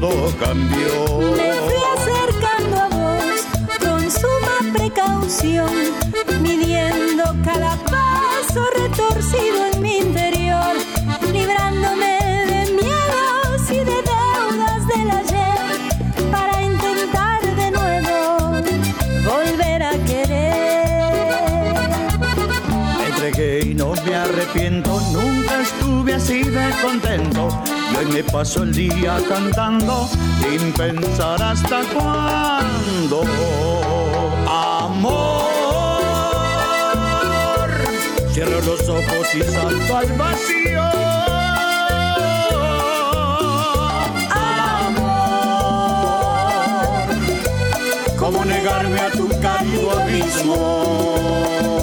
Todo cambió. Me fui acercando a vos con suma precaución, midiendo cada paso retorcido en mi interior, librándome de miedos y de deudas del ayer para intentar de nuevo volver a querer. Me entregué y no me arrepiento, nunca estuve así de contento. Y hoy me paso el día cantando sin pensar hasta cuándo. Amor, cierro los ojos y salto al vacío. Amor, ¿cómo negarme a tu cálido abismo?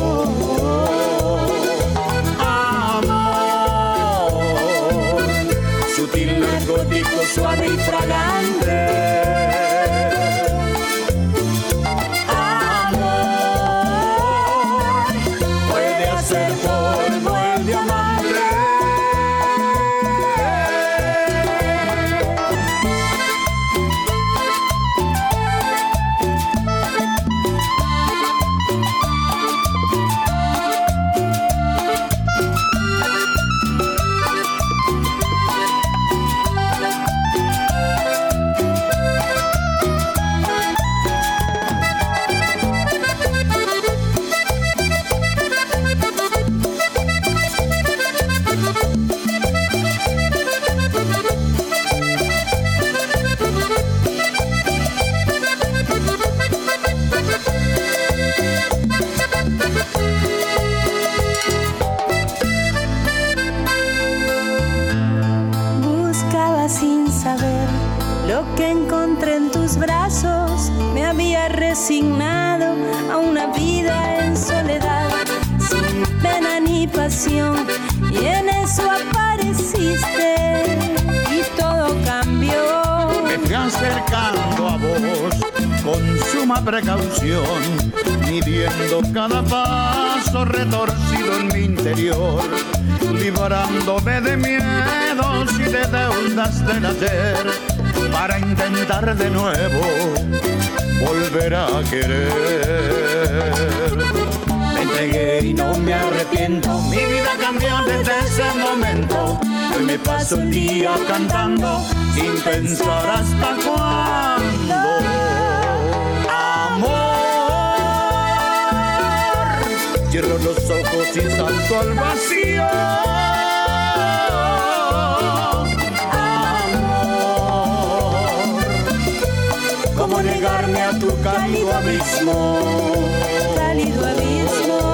Ese momento. Hoy me paso el día cantando sin pensar hasta cuándo. Amor, cierro los ojos y salto al vacío. Amor, ¿cómo negarme a tu cálido abismo? Cálido abismo.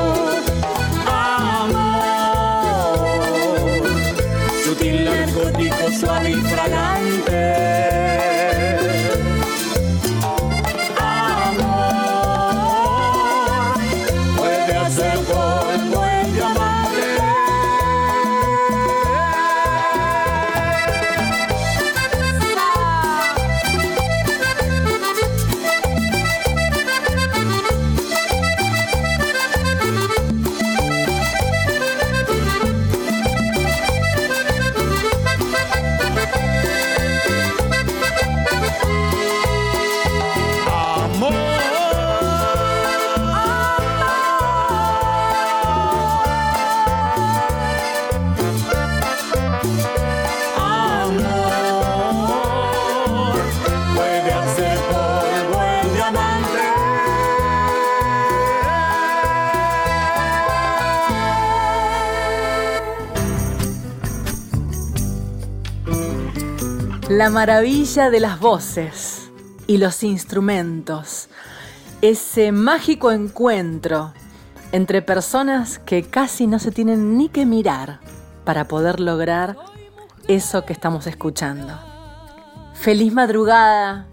di largo, dico suavi fragante. La maravilla de las voces y los instrumentos. Ese mágico encuentro entre personas que casi no se tienen ni que mirar para poder lograr eso que estamos escuchando. Feliz madrugada,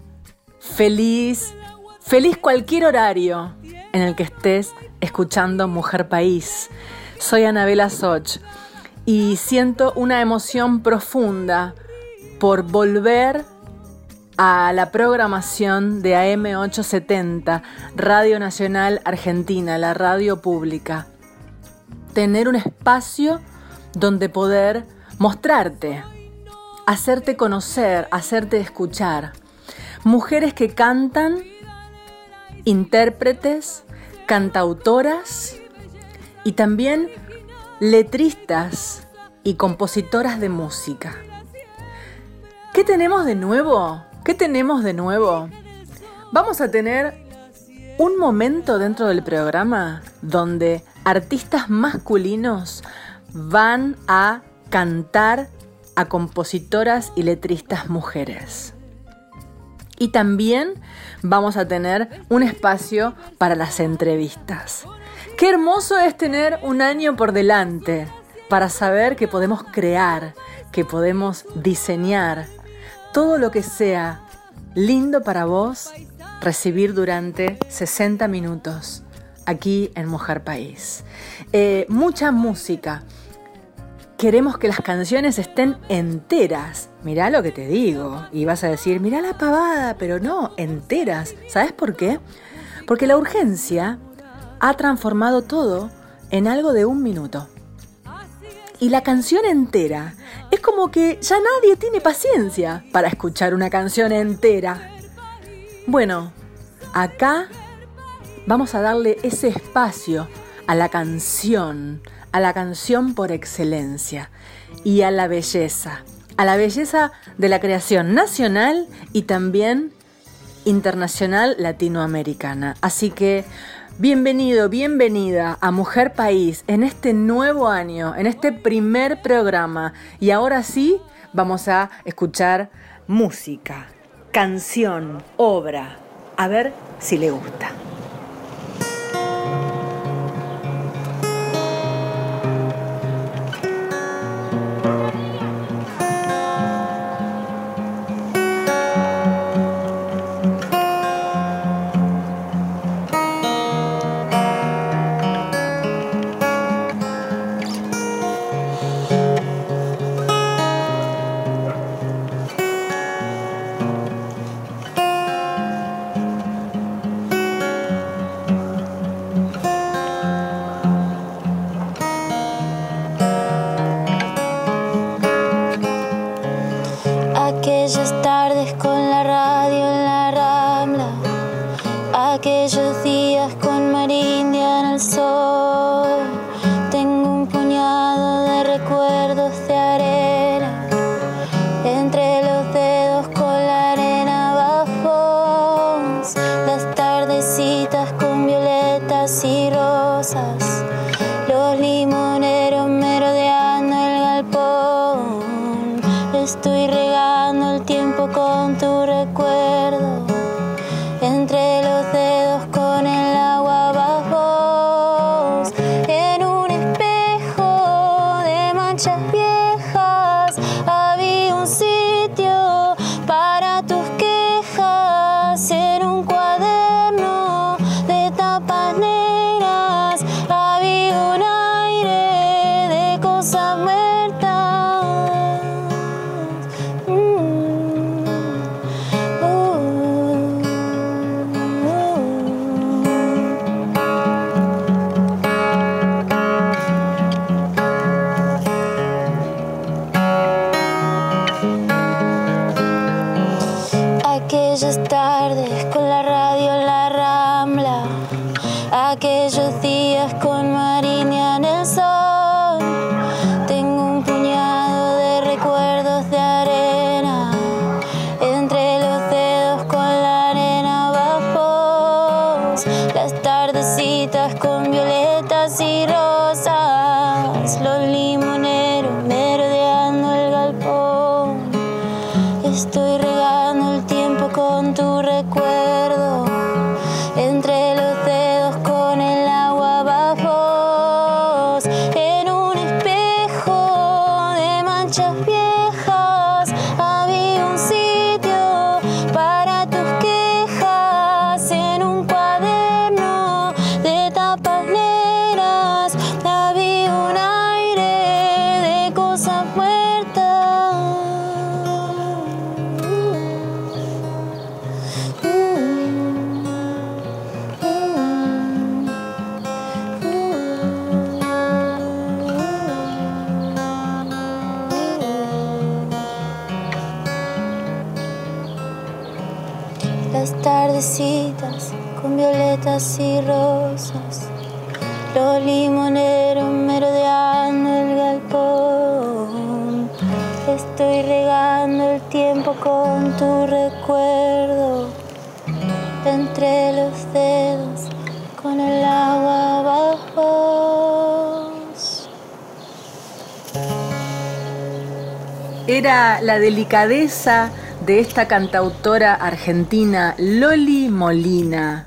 feliz, feliz cualquier horario en el que estés escuchando Mujer País. Soy Anabela Soch y siento una emoción profunda por volver a la programación de AM870, Radio Nacional Argentina, la radio pública. Tener un espacio donde poder mostrarte, hacerte conocer, hacerte escuchar. Mujeres que cantan, intérpretes, cantautoras y también letristas y compositoras de música. ¿Qué tenemos de nuevo? ¿Qué tenemos de nuevo? Vamos a tener un momento dentro del programa donde artistas masculinos van a cantar a compositoras y letristas mujeres. Y también vamos a tener un espacio para las entrevistas. Qué hermoso es tener un año por delante para saber que podemos crear, que podemos diseñar todo lo que sea lindo para vos, recibir durante 60 minutos aquí en Mujer País. Eh, mucha música queremos que las canciones estén enteras. Mirá lo que te digo. Y vas a decir, mirá la pavada, pero no, enteras. ¿Sabes por qué? Porque la urgencia ha transformado todo en algo de un minuto. Y la canción entera es como que ya nadie tiene paciencia para escuchar una canción entera. Bueno, acá vamos a darle ese espacio a la canción, a la canción por excelencia y a la belleza, a la belleza de la creación nacional y también internacional latinoamericana. Así que bienvenido, bienvenida a Mujer País en este nuevo año, en este primer programa. Y ahora sí, vamos a escuchar música, canción, obra. A ver si le gusta. Con violetas y rosas. Los limoneros merodeando el galpón. Estoy regando el tiempo con tu recuerdo. Entre los dedos con el agua abajo. Era la delicadeza de esta cantautora argentina Loli Molina,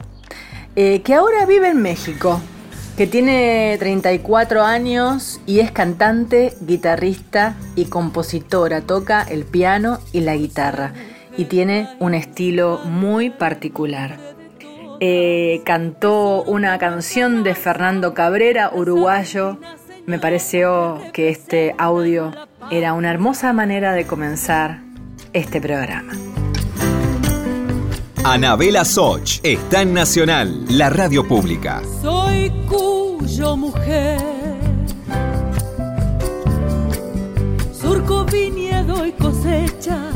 eh, que ahora vive en México, que tiene 34 años y es cantante, guitarrista y compositora, toca el piano y la guitarra y tiene un estilo muy particular. Eh, cantó una canción de Fernando Cabrera, uruguayo. Me pareció que este audio era una hermosa manera de comenzar este programa. Anabela Soch está en Nacional, la radio pública. Soy cuyo mujer. Surco viñedo y cosecha,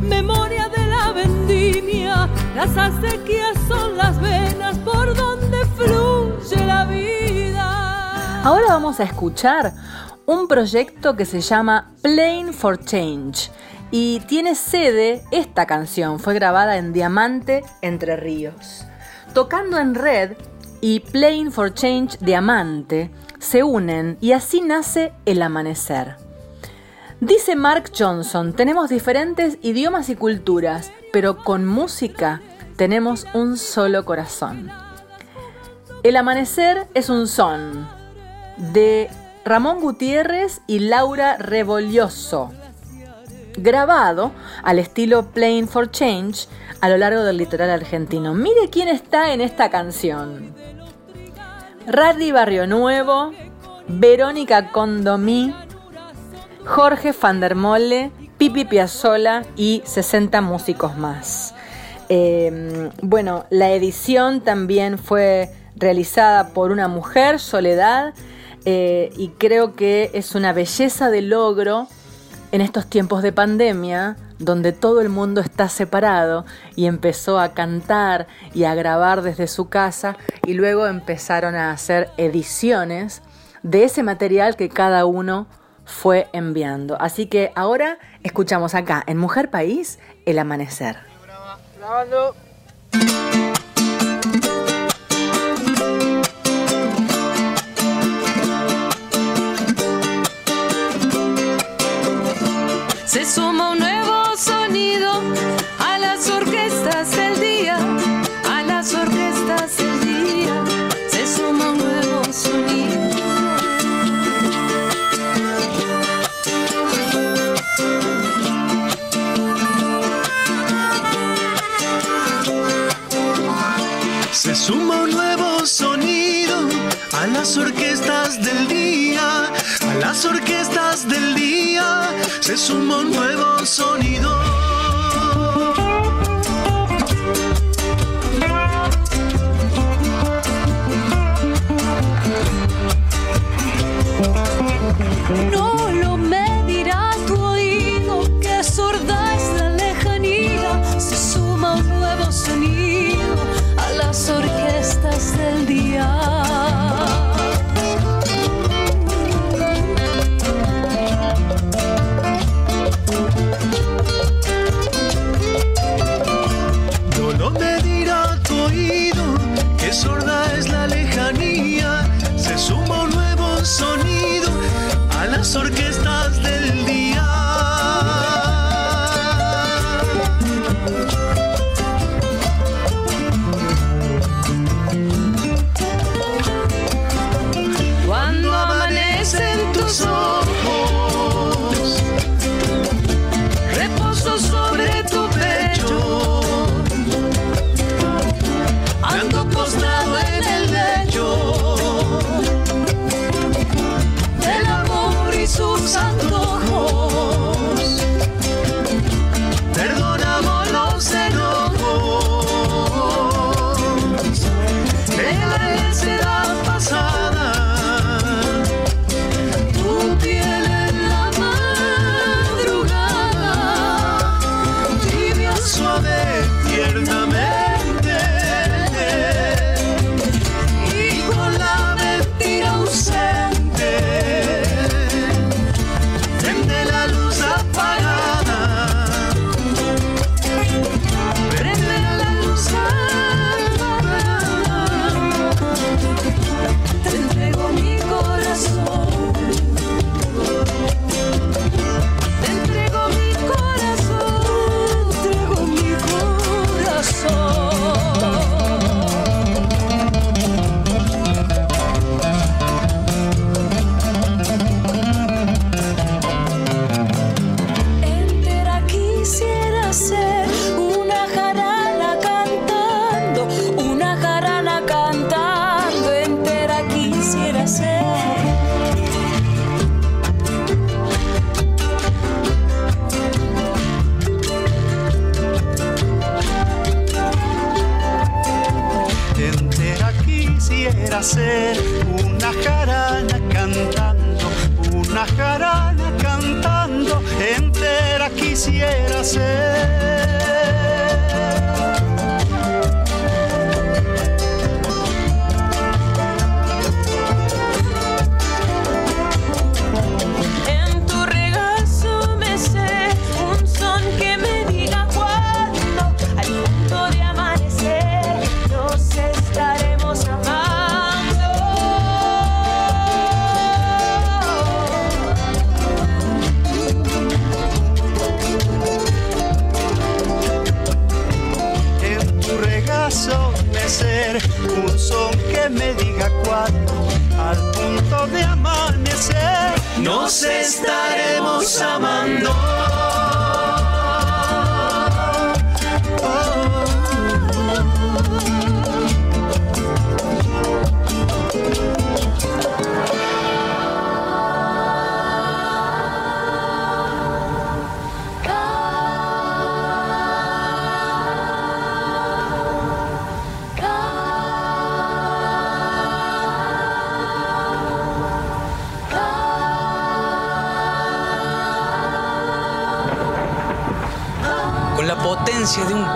memoria de la vendimia. Las acequias son las venas por donde fluye la vida. Ahora vamos a escuchar un proyecto que se llama Playing for Change y tiene sede esta canción, fue grabada en Diamante Entre Ríos. Tocando en red y Playing for Change Diamante se unen y así nace El Amanecer. Dice Mark Johnson, tenemos diferentes idiomas y culturas, pero con música tenemos un solo corazón. El Amanecer es un son de Ramón Gutiérrez y Laura Rebolioso grabado al estilo Playing for Change a lo largo del litoral argentino. Mire quién está en esta canción. Raddy Barrio Nuevo, Verónica Condomí, Jorge Fandermole, Pipi Piazzola y 60 músicos más. Em, bueno, la edición también fue realizada por una mujer, Soledad, eh, y creo que es una belleza de logro en estos tiempos de pandemia, donde todo el mundo está separado y empezó a cantar y a grabar desde su casa y luego empezaron a hacer ediciones de ese material que cada uno fue enviando. Así que ahora escuchamos acá en Mujer País el amanecer. A las orquestas del día, a las orquestas del día. Se suma un nuevo sonido.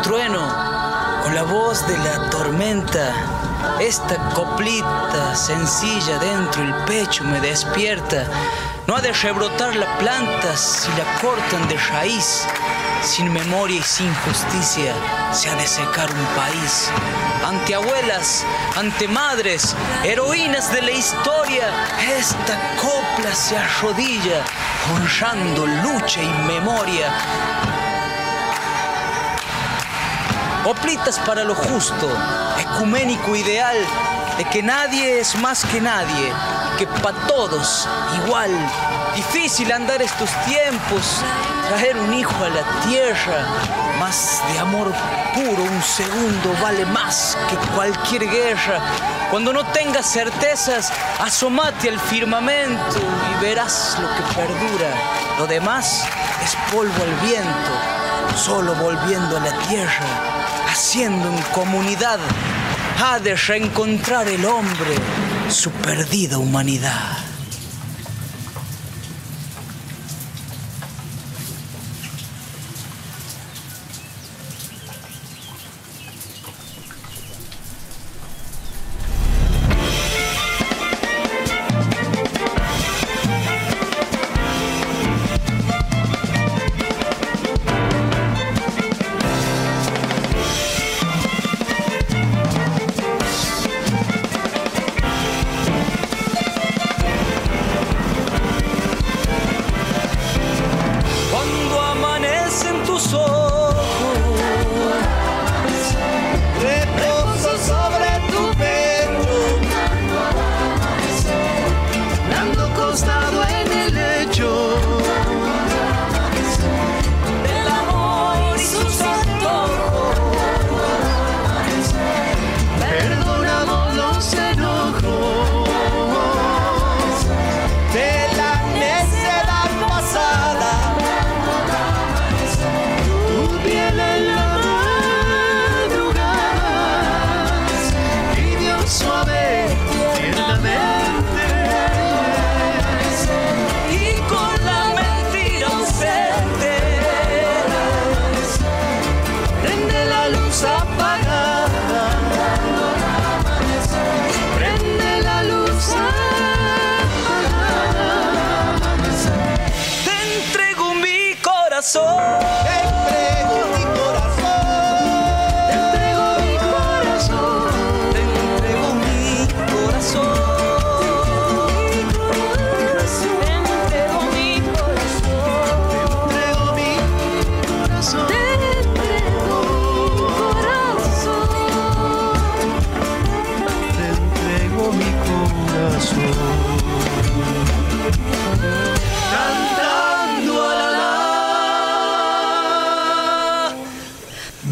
Trueno, con la voz de la tormenta, esta coplita sencilla dentro el pecho me despierta. No ha de rebrotar la planta si la cortan de raíz. Sin memoria y sin justicia se ha de secar un país. Ante abuelas, ante madres, heroínas de la historia, esta copla se arrodilla, honrando lucha y memoria Oplitas para lo justo, ecuménico ideal de que nadie es más que nadie, que para todos igual. Difícil andar estos tiempos, traer un hijo a la tierra, más de amor puro, un segundo vale más que cualquier guerra. Cuando no tengas certezas, asomate al firmamento y verás lo que perdura. Lo demás es polvo al viento, solo volviendo a la tierra haciendo en comunidad, ha de reencontrar el hombre su perdida humanidad.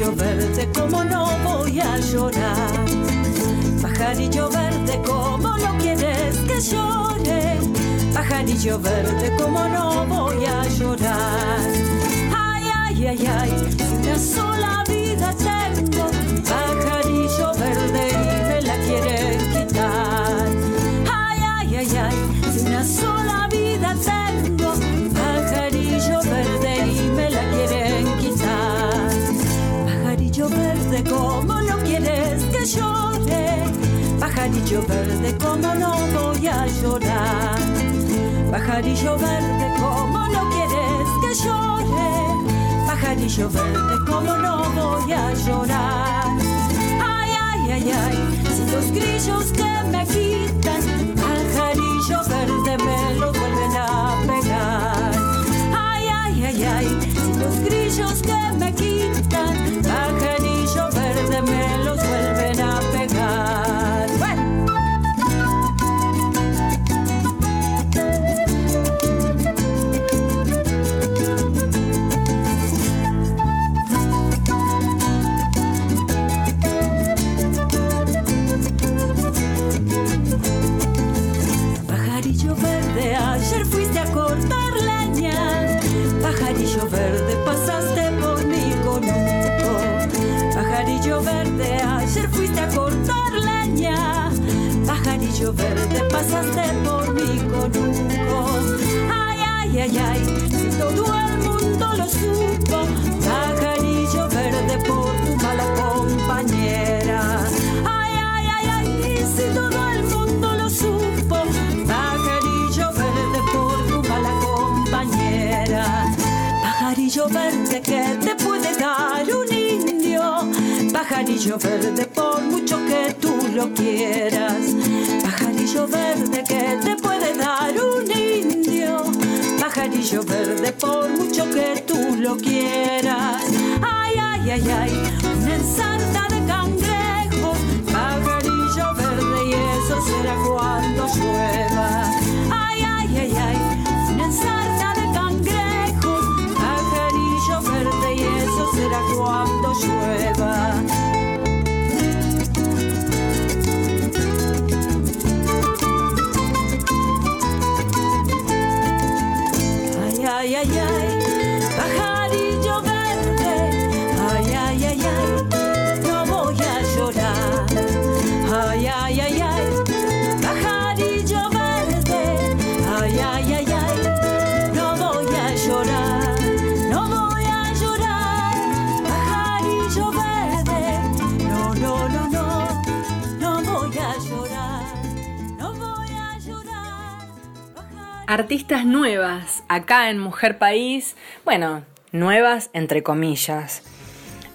Pajarillo verde, ¿cómo no voy a llorar? Pajarillo verde, ¿cómo no quieres que llore? Pajarillo verde, ¿cómo no voy a llorar? Ay, ay, ay, ay, una sola vida llore? Pajarillo verde, ¿cómo no voy a llorar? Pajarillo verde, ¿cómo no quieres que llore? Pajarillo verde, ¿cómo no voy a llorar? Ay, ay, ay, ay, si los grillos que me quitan, pajarillo verde me lo vuelven a pegar. Ay, ay, ay, ay, si los grillos que me quitan, Artistas nuevas acá en Mujer País, bueno, nuevas entre comillas.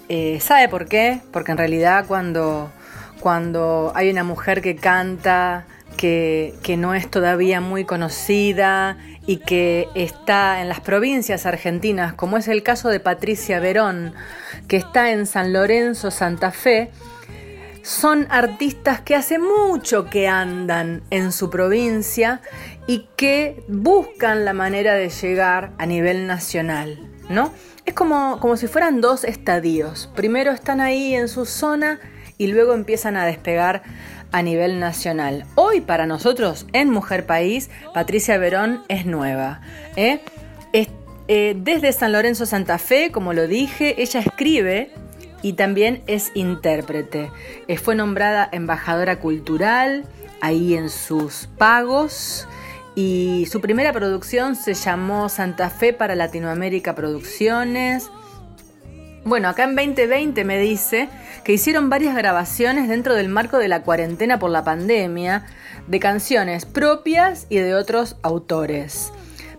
Eh, ¿Sabe por qué? Porque en realidad cuando, cuando hay una mujer que canta, que, que no es todavía muy conocida y que está en las provincias argentinas, como es el caso de Patricia Verón, que está en San Lorenzo, Santa Fe, son artistas que hace mucho que andan en su provincia y que buscan la manera de llegar a nivel nacional, ¿no? Es como, como si fueran dos estadios. Primero están ahí en su zona y luego empiezan a despegar a nivel nacional. Hoy para nosotros en Mujer País, Patricia Verón es nueva. ¿eh? Eh, desde San Lorenzo Santa Fe, como lo dije, ella escribe y también es intérprete. Eh, fue nombrada embajadora cultural ahí en sus pagos y su primera producción se llamó Santa Fe para Latinoamérica Producciones. Bueno, acá en 2020 me dice que hicieron varias grabaciones dentro del marco de la cuarentena por la pandemia de canciones propias y de otros autores.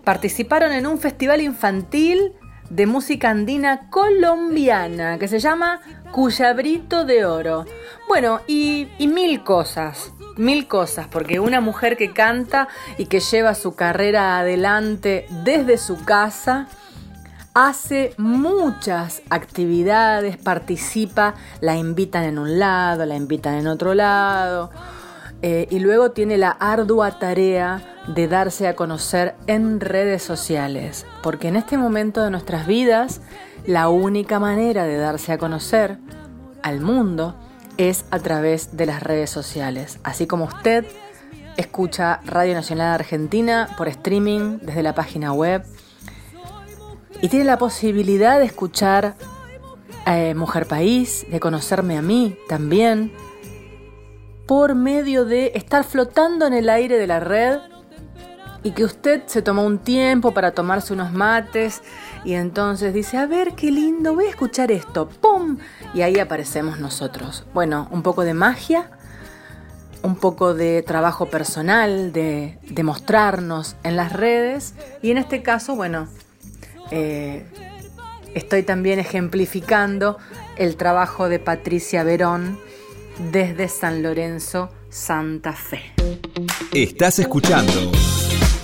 Participaron en un festival infantil de música andina colombiana que se llama Cuyabrito de Oro. Bueno, y, mil cosas, mil cosas, porque una mujer que canta y que lleva su carrera adelante desde su casa, hace muchas actividades, participa, la invitan en un lado, la invitan en otro lado, eh, y luego tiene la ardua tarea de darse a conocer en redes sociales, porque en este momento de nuestras vidas la única manera de darse a conocer al mundo es a través de las redes sociales, así como usted escucha Radio Nacional Argentina por streaming desde la página web y tiene la posibilidad de escuchar eh, Mujer País, de conocerme a mí también, por medio de estar flotando en el aire de la red y que usted se tomó un tiempo para tomarse unos mates y entonces dice, a ver qué lindo, voy a escuchar esto, ¡pum! Y ahí aparecemos nosotros. Bueno, un poco de magia, un poco de trabajo personal, de, mostrarnos en las redes y en este caso, bueno, eh, estoy también ejemplificando el trabajo de Patricia Verón desde San Lorenzo, Santa Fe. Estás escuchando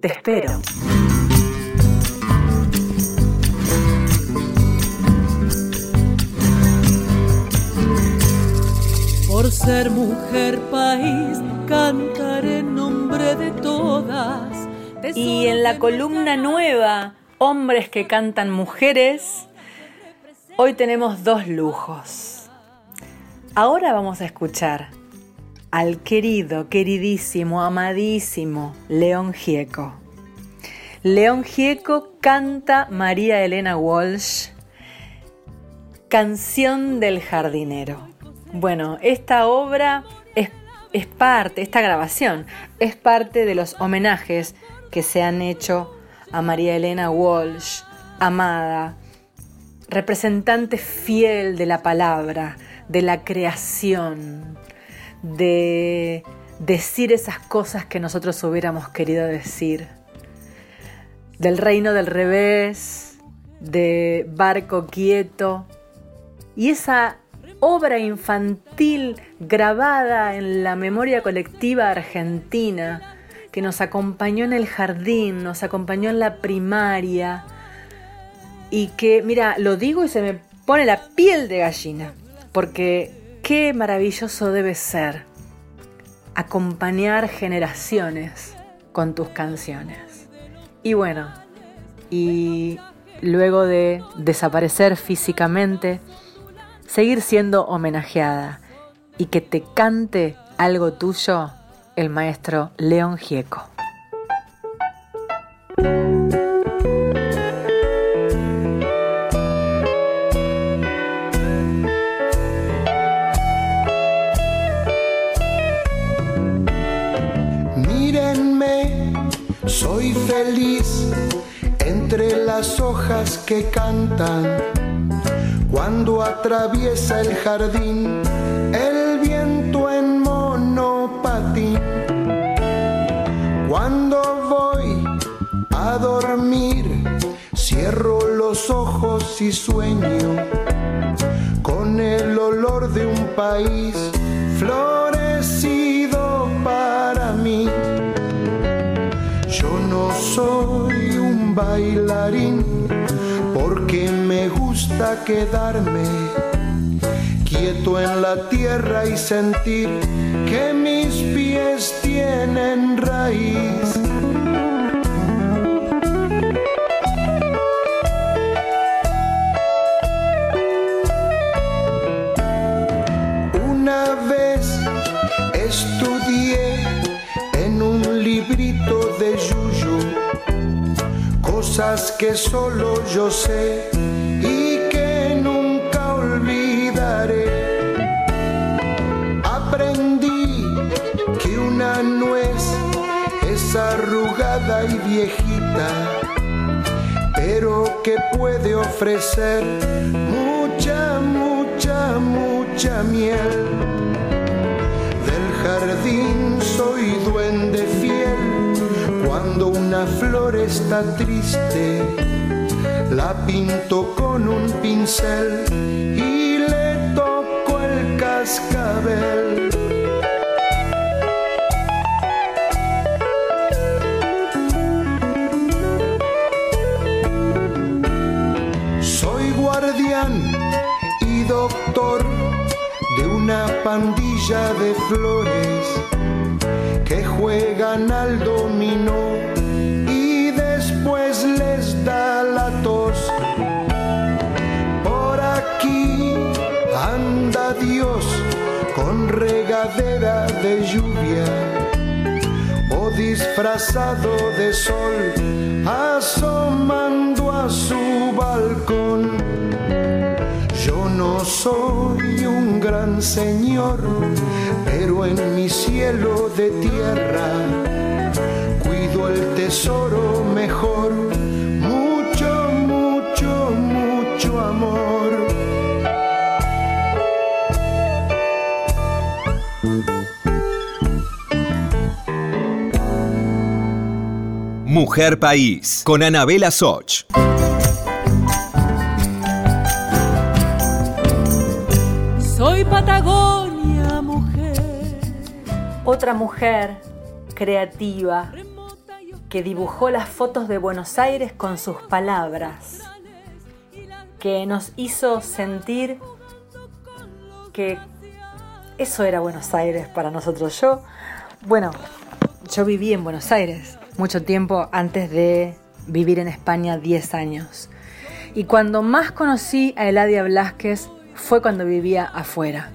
Te espero. Por ser mujer país, cantaré en nombre de todas. Y en la columna nueva, Hombres que cantan mujeres, hoy tenemos dos lujos. Ahora vamos a escuchar al querido, queridísimo, amadísimo León Gieco. León Gieco canta María Elena Walsh, Canción del Jardinero. Bueno, esta obra es, es parte, esta grabación es parte de los homenajes que se han hecho a María Elena Walsh, amada, representante fiel de la palabra, de la creación, de decir esas cosas que nosotros hubiéramos querido decir, del reino del revés, de barco quieto, y esa obra infantil grabada en la memoria colectiva argentina, que nos acompañó en el jardín, nos acompañó en la primaria, y que, mira, lo digo y se me pone la piel de gallina, porque qué maravilloso debe ser acompañar generaciones con tus canciones. Y bueno, y luego de desaparecer físicamente, seguir siendo homenajeada y que te cante algo tuyo el maestro León Gieco. Soy feliz entre las hojas que cantan cuando atraviesa el jardín el viento en monopatín. Cuando voy a dormir, cierro los ojos y sueño con el olor de un país florecido para mí. Soy un bailarín porque me gusta quedarme quieto en la tierra y sentir que mis pies tienen raíz. Cosas que solo yo sé y que nunca olvidaré. Aprendí que una nuez es arrugada y viejita, pero que puede ofrecer mucha, mucha, mucha miel. Del jardín soy duende fiel Cuando una flor está triste, la pinto con un pincel y le toco el cascabel. Soy guardián y doctor de una pandilla de flores que juegan al dominó y después les da la tos. Por aquí anda Dios con regadera de lluvia o disfrazado de sol asomando a su balcón. Yo no soy un gran señor, pero en mi cielo de tierra cuido el tesoro mejor. Mucho, mucho, mucho amor. Mujer País, con Anabela Soch. Patagonia, mujer. Otra mujer creativa que dibujó las fotos de Buenos Aires con sus palabras, que nos hizo sentir que eso era Buenos Aires para nosotros. Yo, bueno, yo viví en Buenos Aires mucho tiempo antes de vivir en España 10 años. Y cuando más conocí a Eladia Blasquez fue cuando vivía afuera.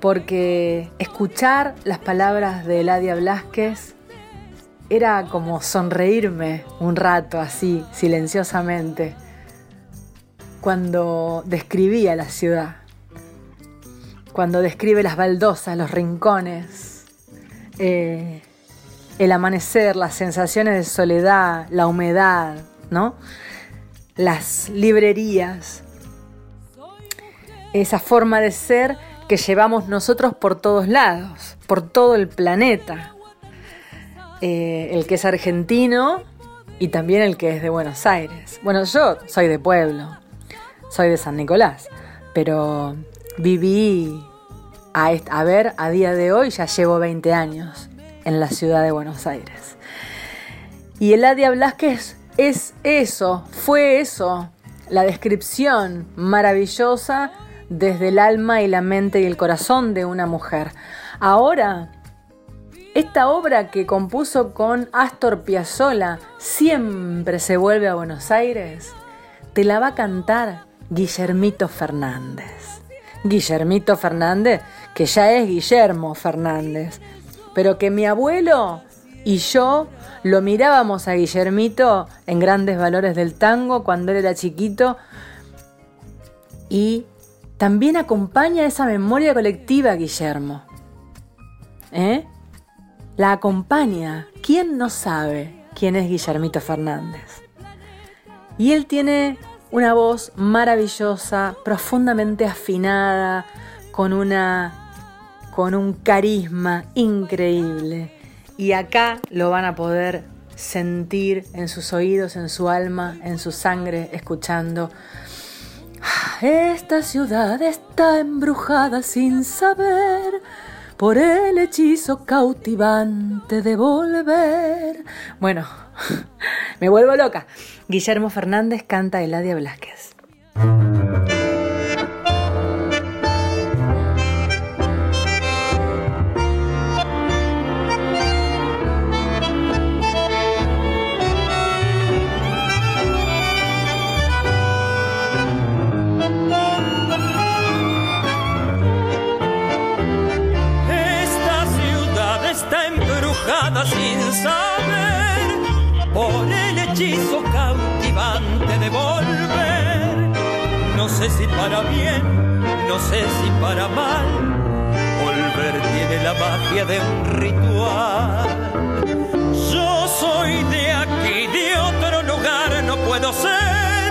Porque escuchar las palabras de Eladia Blasquez era como sonreírme un rato así, silenciosamente, cuando describía la ciudad, cuando describe las baldosas, los rincones, eh, el amanecer, las sensaciones de soledad, la humedad, ¿no? Las librerías, esa forma de ser que llevamos nosotros por todos lados, por todo el planeta. Eh, el que es argentino y también el que es de Buenos Aires. Bueno, yo soy de pueblo, soy de San Nicolás, pero viví, a, ver, a día de hoy ya llevo 20 años en la ciudad de Buenos Aires. Y Eladia Blasquez es eso, fue eso, la descripción maravillosa desde el alma y la mente y el corazón de una mujer. Ahora, esta obra que compuso con Astor Piazzolla, siempre se vuelve a Buenos Aires, te la va a cantar Guillermito Fernández. Guillermito Fernández, que ya es Guillermo Fernández, pero que mi abuelo y yo lo mirábamos a Guillermito en grandes valores del tango cuando él era chiquito y también acompaña esa memoria colectiva, Guillermo. ¿Eh? La acompaña. ¿Quién no sabe quién es Guillermito Fernández? Y él tiene una voz maravillosa, profundamente afinada, con una con un carisma increíble. Y acá lo van a poder sentir en sus oídos, en su alma, en su sangre, escuchando. Esta ciudad está embrujada sin saber por el hechizo cautivante de volver. Bueno, me vuelvo loca. Guillermo Fernández canta Eladia Blasquez. Si para bien, no sé si para mal. Volver tiene la magia de un ritual. Yo soy de aquí, de otro lugar no puedo ser.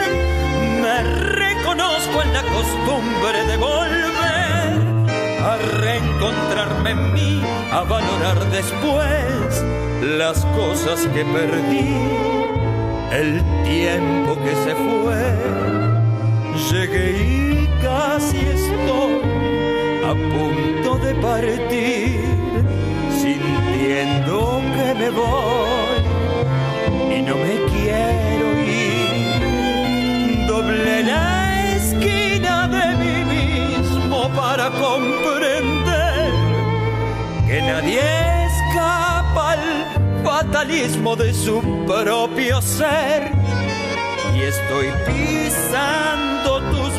Me reconozco en la costumbre de volver a reencontrar encontrarme en mí, a valorar después las cosas que perdí, el tiempo que se fue. Llegué y casi estoy a punto de partir, sintiendo que me voy y no me quiero ir. Doble la esquina de mí mismo para comprender que nadie escapa al fatalismo de su propio ser. Y estoy pisando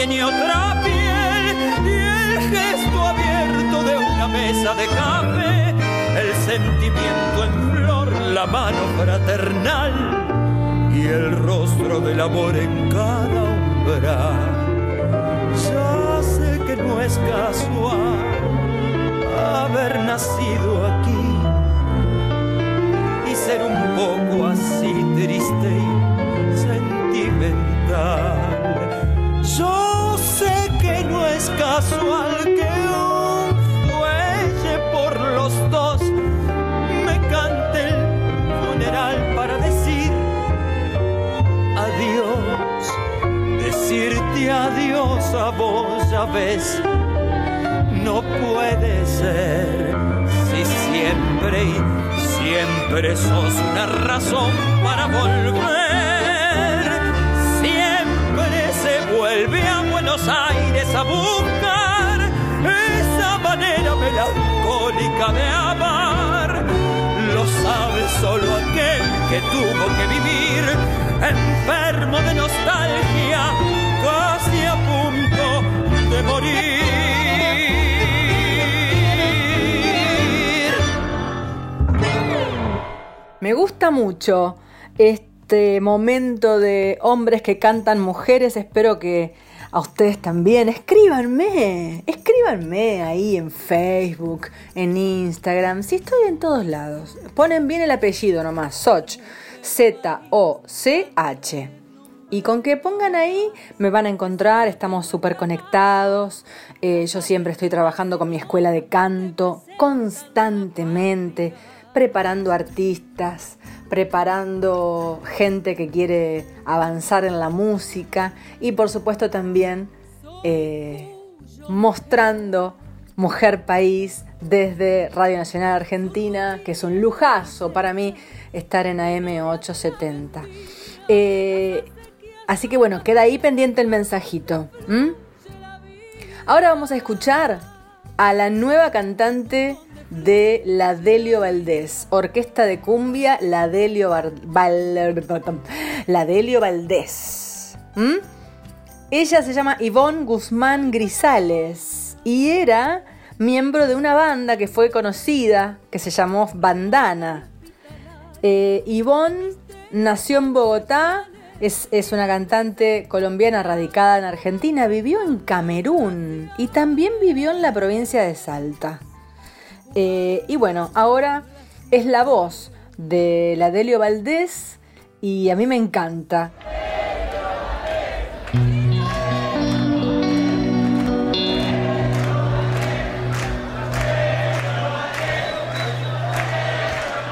Tiene otra piel, y el gesto abierto de una mesa de café, el sentimiento en flor, la mano fraternal y el rostro del amor en cada umbral. Ya sé que no es casual haber nacido aquí y ser un poco así triste y sentimental. Casual que un fuelle por los dos me cante el funeral para decir adiós, decirte adiós a vos, ya ves, no puede ser si siempre y siempre sos una razón para volver. Siempre se vuelve a Buenos Aires a buscar melancólica de amar. Lo sabe solo aquel que tuvo que vivir enfermo de nostalgia, casi a punto de morir. Me gusta mucho este momento de hombres que cantan mujeres. Espero que a ustedes también. Escríbanme, escríbanme ahí en Facebook, en Instagram. Si estoy en todos lados. Ponen bien el apellido nomás, Soch. Z-O-C-H. Y con que pongan ahí me van a encontrar, estamos súper conectados. Eh, yo siempre estoy trabajando con mi escuela de canto constantemente, preparando artistas, preparando gente que quiere avanzar en la música y por supuesto también eh, mostrando Mujer País desde Radio Nacional Argentina, que es un lujazo para mí estar en AM870. Eh, así que bueno, queda ahí pendiente el mensajito. Ahora vamos a escuchar a la nueva cantante de la Delio Valdés, orquesta de cumbia La Delio, Valdés. ¿m? Ella se llama Ivonne Guzmán Grisales y era miembro de una banda que fue conocida, que se llamó Bandana. Eh, Ivonne nació en Bogotá, es una cantante colombiana radicada en Argentina, vivió en Camerún y también vivió en la provincia de Salta. Eh, y bueno, ahora es la voz de la Delio Valdés y a mí me encanta.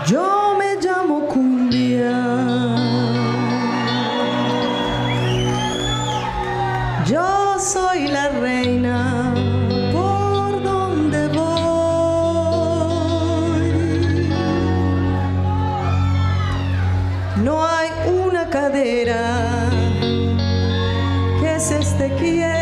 Yo me llamo cumbia. Yo soy la reina que se esté quieta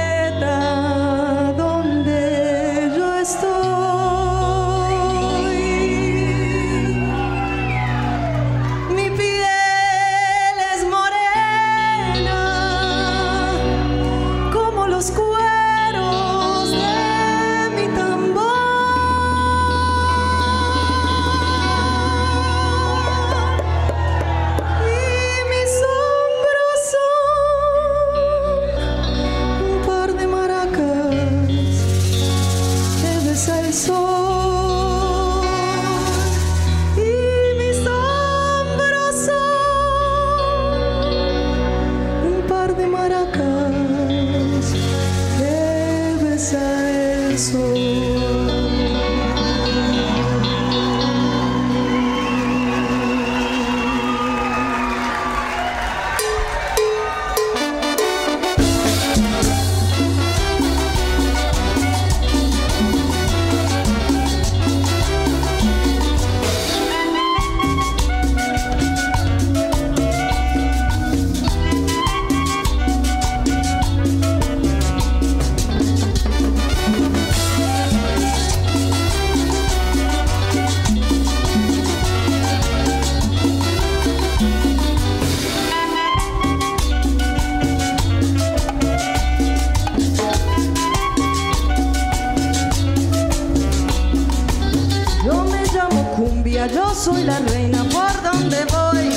soy la reina por donde voy.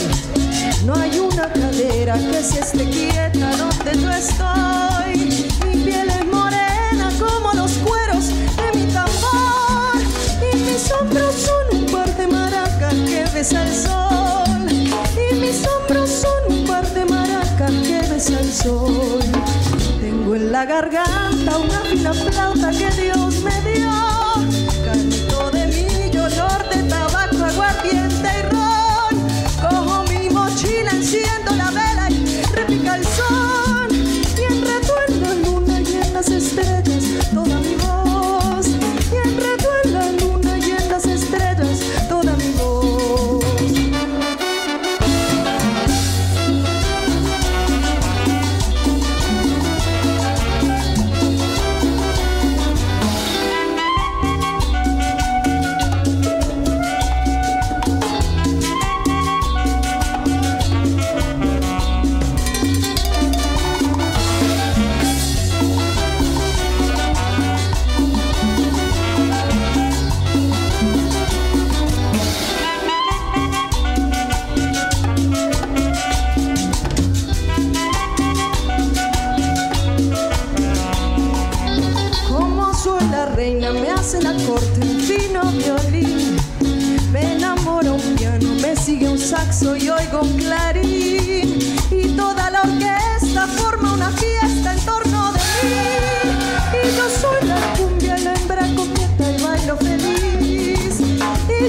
No hay una cadera que se esté quieta donde yo estoy. Mi piel es morena como los cueros de mi tambor. Y mis hombros son un par de maracas que besa el sol. Y mis hombros son un par de maracas que besa el sol. Tengo en la garganta una fina flauta que Dios me dio.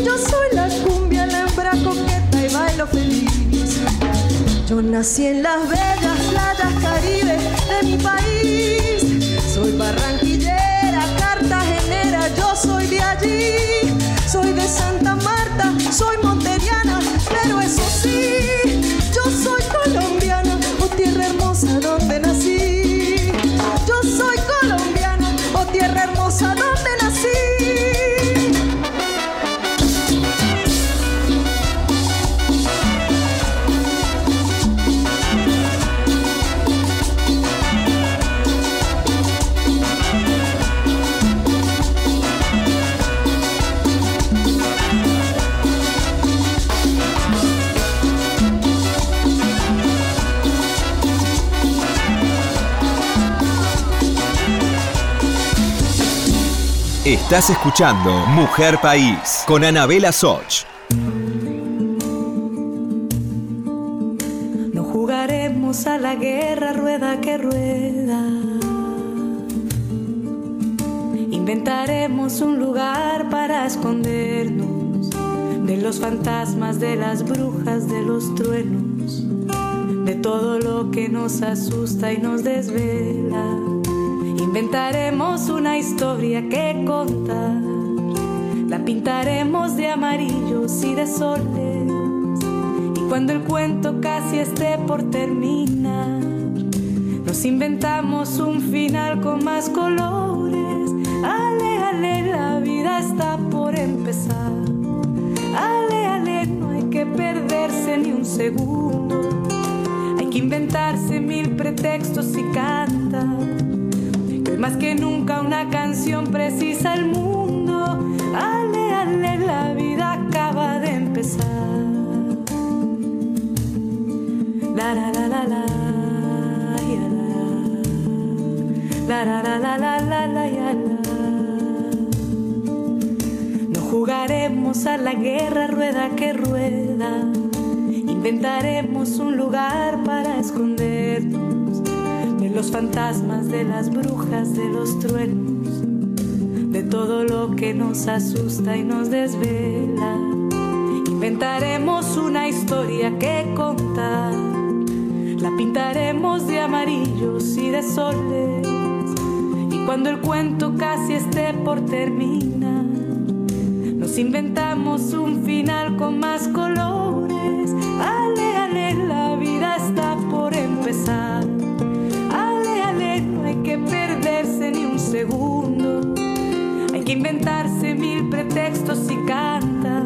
Yo soy la cumbia, la hembra coqueta y bailo feliz. Yo nací en las bellas playas caribe de mi país. Soy barranquillera, cartagenera, yo soy de allí. Soy de Santa Marta, soy monteriana, pero eso sí, Estás escuchando Mujer País con Anabela Soch. No jugaremos a la guerra rueda que rueda. Inventaremos un lugar para escondernos de los fantasmas, de las brujas, de los truenos, de todo lo que nos asusta y nos desvela. Inventaremos una historia que contar, la pintaremos de amarillos y de soles. Y cuando el cuento casi esté por terminar, nos inventamos un final con más colores. Ale, ale, la vida está por empezar. Ale, ale, no hay que perderse ni un segundo. Hay que inventarse mil pretextos y cantar. Más que nunca una canción precisa el mundo. Ale, ale, la vida acaba de empezar. La la la la la. la. La la la la la la la. No jugaremos a la guerra rueda que rueda. Inventaremos un lugar para escondernos de los fantasmas, de las brujas, de los truenos, de todo lo que nos asusta y nos desvela. Inventaremos una historia que contar, la pintaremos de amarillos y de soles. Y cuando el cuento casi esté por terminar, nos inventamos un final con más colores. Ale, inventarse mil pretextos y canta.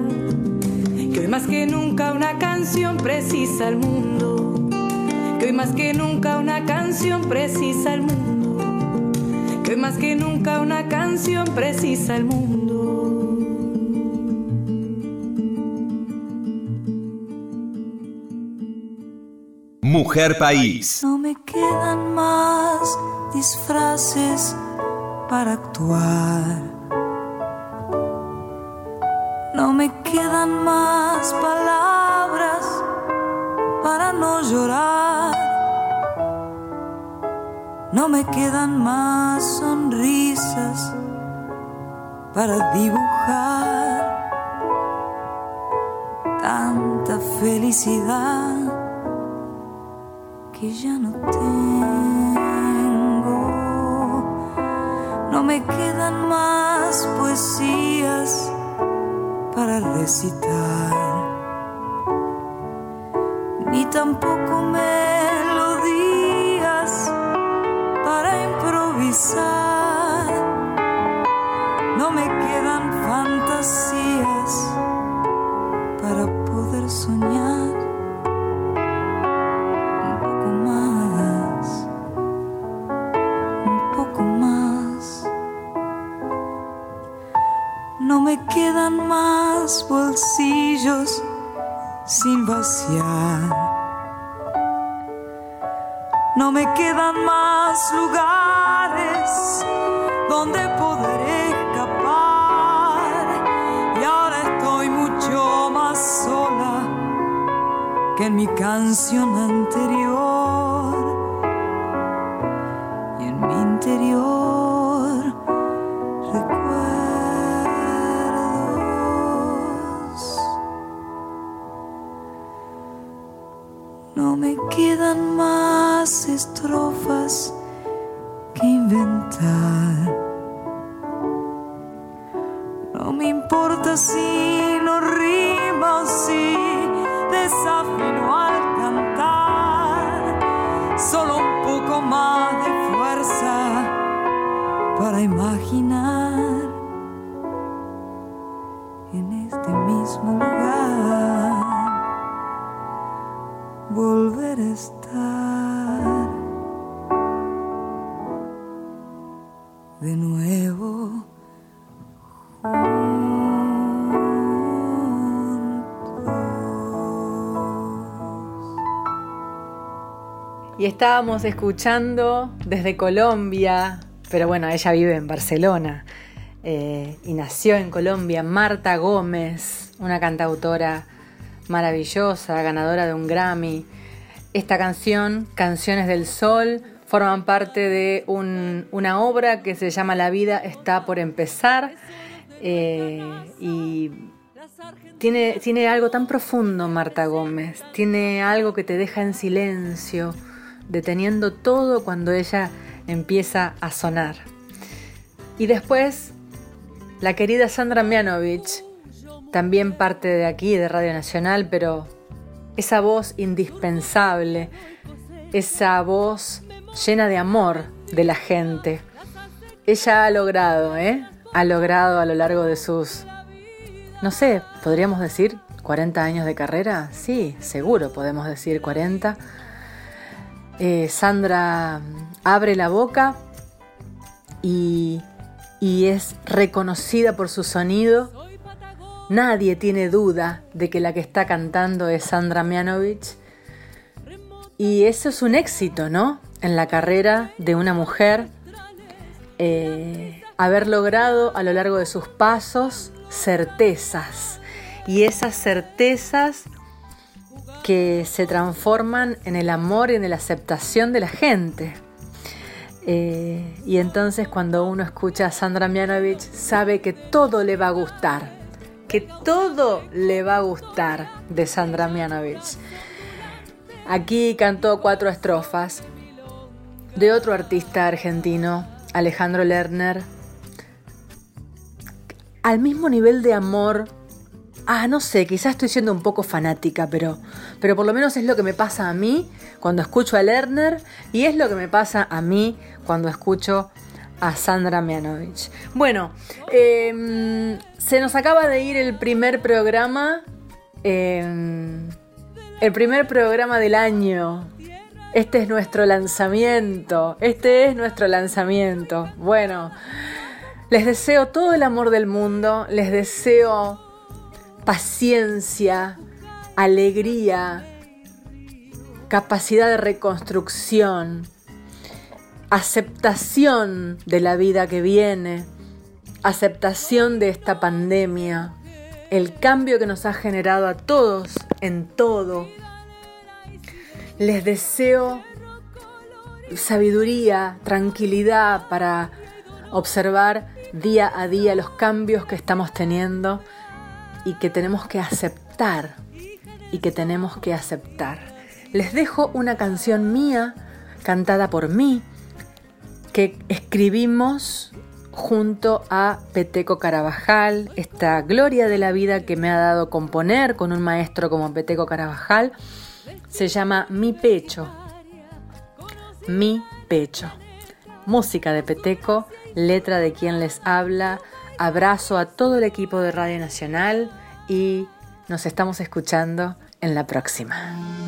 Que hoy más que nunca una canción precisa al mundo. Que hoy más que nunca una canción precisa al mundo. Que hoy más que nunca una canción precisa al mundo. Mujer País. No me quedan más disfraces para actuar. No me quedan más palabras para no llorar. No me quedan más sonrisas para dibujar tanta felicidad que ya no tengo. No me quedan más poesías para recitar, ni tampoco melodías para improvisar. No me quedan fantasías que en mi canción anterior. Para imaginar en este mismo lugar volver a estar de nuevo. Y estábamos escuchando desde Colombia, pero bueno, ella vive en Barcelona eh, y nació en Colombia, Marta Gómez, una cantautora maravillosa, ganadora de un Grammy. Esta canción, Canciones del Sol, forman parte de un- una obra que se llama La vida está por empezar eh, y tiene, tiene algo tan profundo Marta Gómez, tiene algo que te deja en silencio, deteniendo todo cuando ella empieza a sonar. Y después, la querida Sandra Mianovich, también parte de aquí, de Radio Nacional, pero esa voz indispensable, esa voz llena de amor de la gente. Ella ha logrado, ¿eh? Ha logrado a lo largo de sus, no sé, podríamos decir 40 años de carrera. Sí, seguro podemos decir 40. Eh, Sandra abre la boca y, y es reconocida por su sonido. Nadie tiene duda de que la que está cantando es Sandra Mianovich. Y eso es un éxito, ¿no? En la carrera de una mujer, eh, haber logrado a lo largo de sus pasos certezas. Y esas certezas que se transforman en el amor y en la aceptación de la gente. Eh, y entonces cuando uno escucha a Sandra Mianovich sabe que todo le va a gustar, que todo le va a gustar de Sandra Mianovich. Aquí cantó cuatro estrofas de otro artista argentino, Alejandro Lerner, al mismo nivel de amor. Ah, no sé, quizás estoy siendo un poco fanática, pero, pero por lo menos es lo que me pasa a mí cuando escucho a Lerner y es lo que me pasa a mí cuando escucho a Sandra Mianovich. Bueno, eh, se nos acaba de ir el primer programa, eh, el primer programa del año. Este es nuestro lanzamiento, este es nuestro lanzamiento. Bueno, les deseo todo el amor del mundo, les deseo paciencia, alegría, capacidad de reconstrucción, aceptación de la vida que viene, aceptación de esta pandemia, el cambio que nos ha generado a todos en todo. Les deseo sabiduría, tranquilidad para observar día a día los cambios que estamos teniendo y que tenemos que aceptar y que tenemos que aceptar. Les dejo una canción mía cantada por mí que escribimos junto a Peteco Carabajal, esta gloria de la vida que me ha dado componer con un maestro como Peteco Carabajal, se llama Mi Pecho. Mi Pecho. Música de Peteco, letra de quien les habla, abrazo a todo el equipo de Radio Nacional y nos estamos escuchando en la próxima.